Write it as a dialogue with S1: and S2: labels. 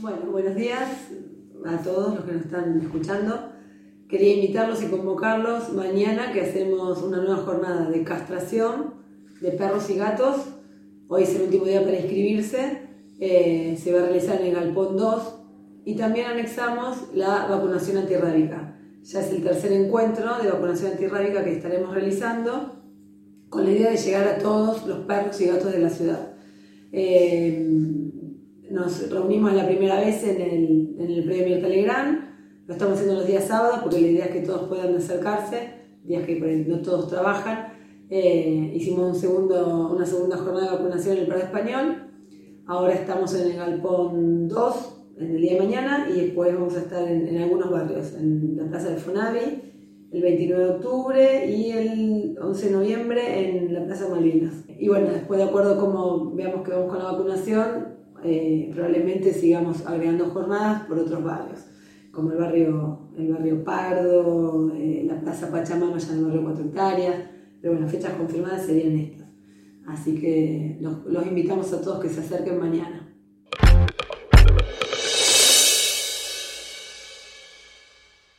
S1: Bueno, buenos días a todos los que nos están escuchando. Quería invitarlos y convocarlos mañana que hacemos una nueva jornada de castración de perros y gatos. Hoy es el último día para inscribirse. Eh, se va a realizar en el Galpón 2 y también anexamos la vacunación antirrábica. Ya es el tercer encuentro de vacunación antirrábica que estaremos realizando con la idea de llegar a todos los perros y gatos de la ciudad. Eh, nos reunimos la primera vez en el, en el premio Telegram, lo estamos haciendo los días sábados porque la idea es que todos puedan acercarse, días que no todos trabajan. Eh, hicimos un segundo, una segunda jornada de vacunación en el Prado Español, ahora estamos en el Galpón 2 en el día de mañana y después vamos a estar en, en algunos barrios, en la Plaza del Fonavi, el 29 de octubre y el 11 de noviembre en la Plaza Malvinas. Y bueno, después de acuerdo como veamos que vamos con la vacunación, eh, probablemente sigamos agregando jornadas por otros barrios, como el barrio, el barrio Pardo, eh, la Plaza Pachamama ya en el barrio Cuatro Hectáreas, pero bueno, fechas confirmadas serían estas. Así que los invitamos a todos que se acerquen mañana.